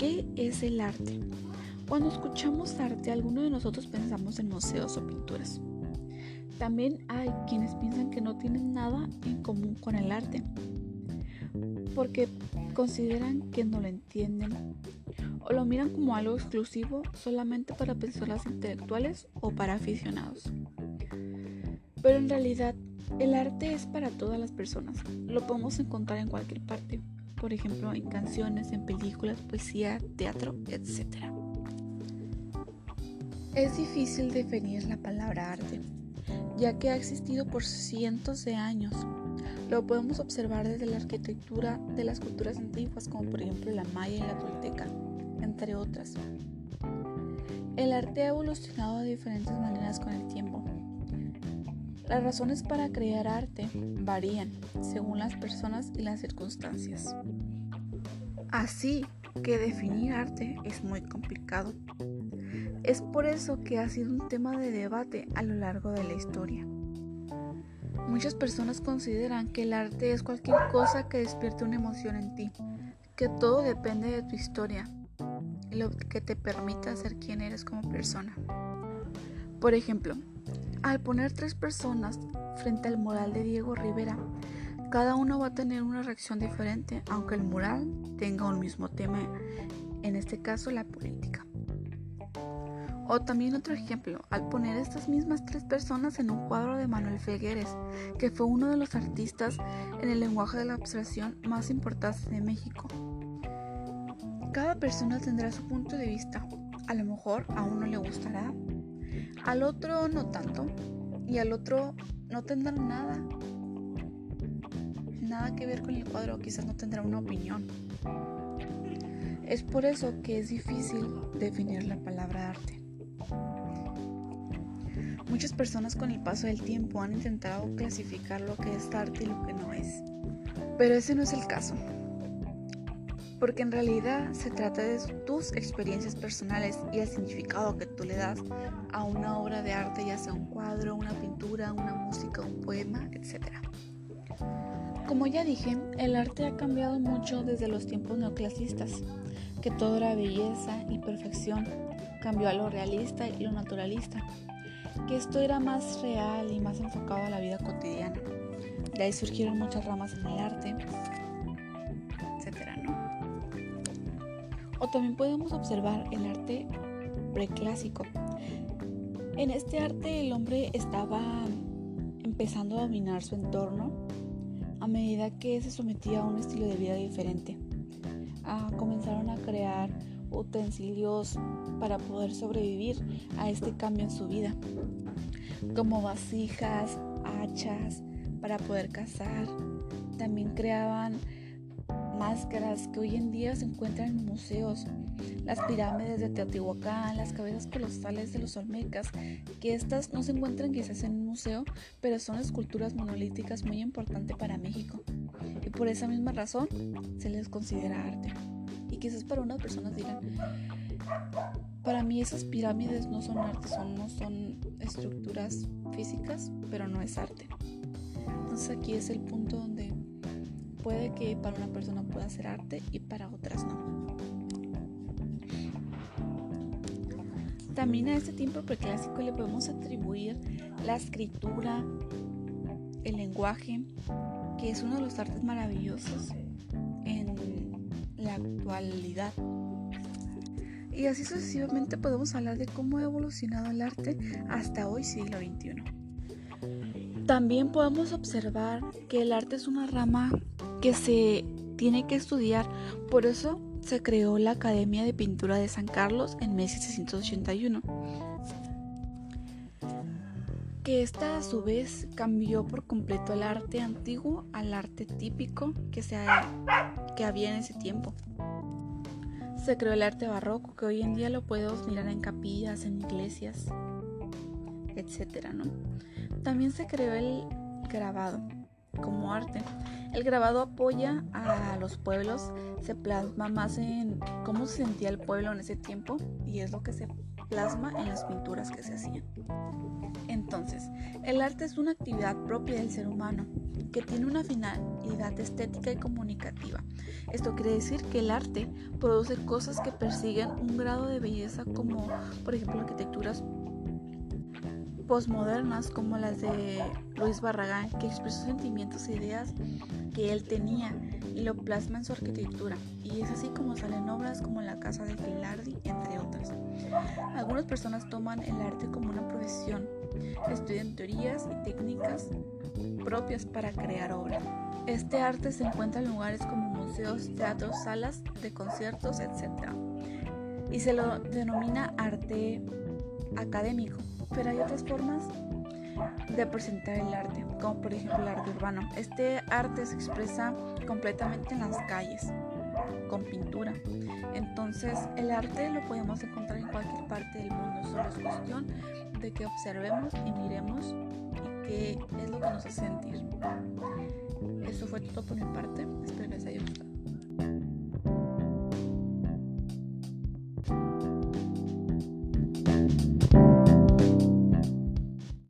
¿Qué es el arte? Cuando escuchamos arte, algunos de nosotros pensamos en museos o pinturas. También hay quienes piensan que no tienen nada en común con el arte, porque consideran que no lo entienden o lo miran como algo exclusivo solamente para personas intelectuales o para aficionados. Pero en realidad, el arte es para todas las personas. Lo podemos encontrar en cualquier parte, por ejemplo, en canciones, en películas, poesía, teatro, etc. Es difícil definir la palabra arte, ya que ha existido por cientos de años. Lo podemos observar desde la arquitectura de las culturas antiguas, como por ejemplo la maya y la tolteca, entre otras. El arte ha evolucionado de diferentes maneras con el tiempo. Las razones para crear arte varían según las personas y las circunstancias. Así que definir arte es muy complicado. Es por eso que ha sido un tema de debate a lo largo de la historia. Muchas personas consideran que el arte es cualquier cosa que despierte una emoción en ti, que todo depende de tu historia, lo que te permita ser quien eres como persona. Por ejemplo, al poner tres personas frente al mural de Diego Rivera, cada uno va a tener una reacción diferente, aunque el mural tenga un mismo tema, en este caso la política. O también otro ejemplo, al poner estas mismas tres personas en un cuadro de Manuel Figueres, que fue uno de los artistas en el lenguaje de la abstracción más importantes de México. Cada persona tendrá su punto de vista. A lo mejor a uno le gustará, al otro no tanto, y al otro no tendrá nada. Nada que ver con el cuadro, quizás no tendrá una opinión. Es por eso que es difícil definir la palabra arte. Muchas personas con el paso del tiempo han intentado clasificar lo que es arte y lo que no es. Pero ese no es el caso. Porque en realidad se trata de tus experiencias personales y el significado que tú le das a una obra de arte, ya sea un cuadro, una pintura, una música, un poema, etc. Como ya dije, el arte ha cambiado mucho desde los tiempos neoclasistas, que todo era belleza y perfección, cambió a lo realista y lo naturalista que esto era más real y más enfocado a la vida cotidiana. De ahí surgieron muchas ramas en el arte, O también podemos observar el arte preclásico. En este arte el hombre estaba empezando a dominar su entorno a medida que se sometía a un estilo de vida diferente. Ah, comenzaron a crear utensilios para poder sobrevivir a este cambio en su vida, como vasijas, hachas, para poder cazar. También creaban máscaras que hoy en día se encuentran en museos, las pirámides de Teotihuacán, las cabezas colosales de los Olmecas, que estas no se encuentran quizás en un museo, pero son esculturas monolíticas muy importantes para México. Y por esa misma razón se les considera arte. Y quizás para unas personas dirán, para mí esas pirámides no son arte, son, no son estructuras físicas, pero no es arte. Entonces aquí es el punto donde puede que para una persona pueda ser arte y para otras no. También a este tiempo preclásico le podemos atribuir la escritura, el lenguaje, que es uno de los artes maravillosos la actualidad. Y así sucesivamente podemos hablar de cómo ha evolucionado el arte hasta hoy siglo XXI. También podemos observar que el arte es una rama que se tiene que estudiar, por eso se creó la Academia de Pintura de San Carlos en 1681 que esta a su vez cambió por completo el arte antiguo al arte típico que, se que había en ese tiempo. Se creó el arte barroco que hoy en día lo podemos mirar en capillas, en iglesias, etc. ¿no? También se creó el grabado como arte. El grabado apoya a los pueblos, se plasma más en cómo se sentía el pueblo en ese tiempo y es lo que se plasma en las pinturas que se hacían. Entonces, el arte es una actividad propia del ser humano que tiene una finalidad estética y comunicativa. Esto quiere decir que el arte produce cosas que persiguen un grado de belleza como, por ejemplo, arquitecturas postmodernas como las de Luis Barragán, que expresó sentimientos e ideas que él tenía y lo plasma en su arquitectura. Y es así como salen obras como La Casa de Filardi, entre otras. Algunas personas toman el arte como una profesión, estudian teorías y técnicas propias para crear obras. Este arte se encuentra en lugares como museos, teatros, salas de conciertos, etc. Y se lo denomina arte académico, pero hay otras formas de presentar el arte, como por ejemplo el arte urbano. Este arte se expresa completamente en las calles, con pintura. Entonces el arte lo podemos encontrar en cualquier parte del mundo, solo es cuestión de que observemos y miremos y qué es lo que nos hace sentir. Eso fue todo por mi parte, espero que les haya gustado.